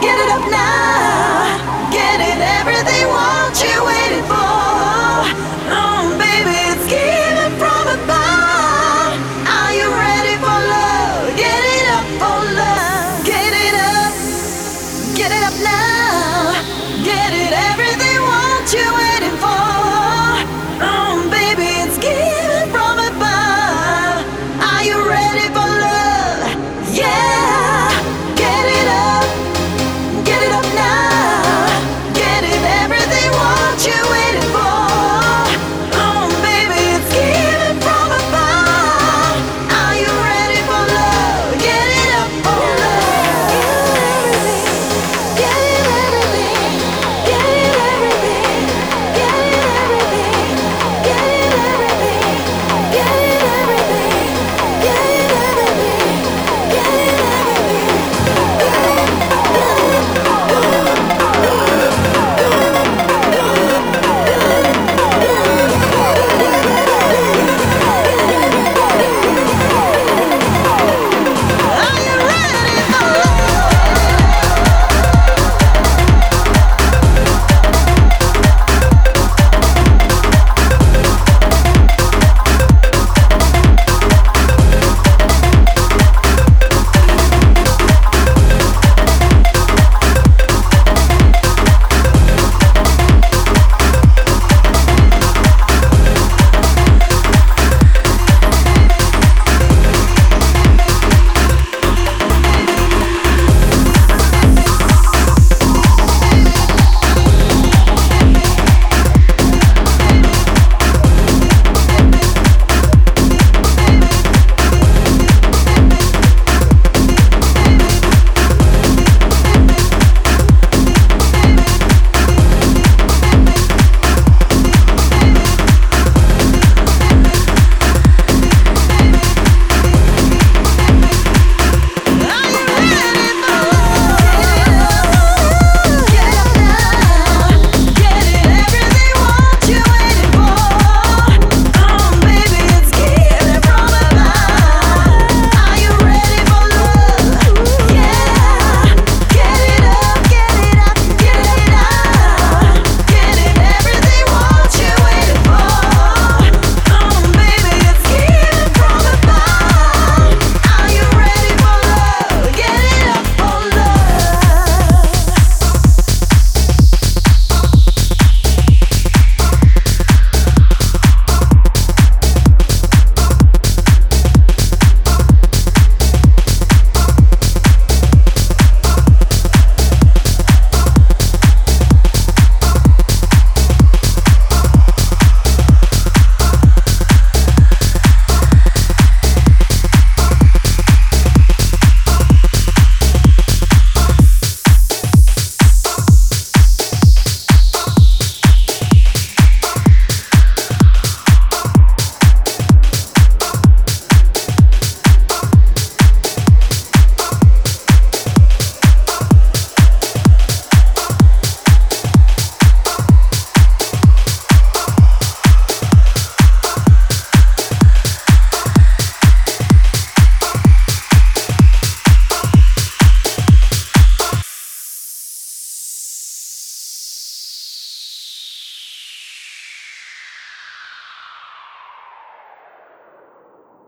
Get it up now.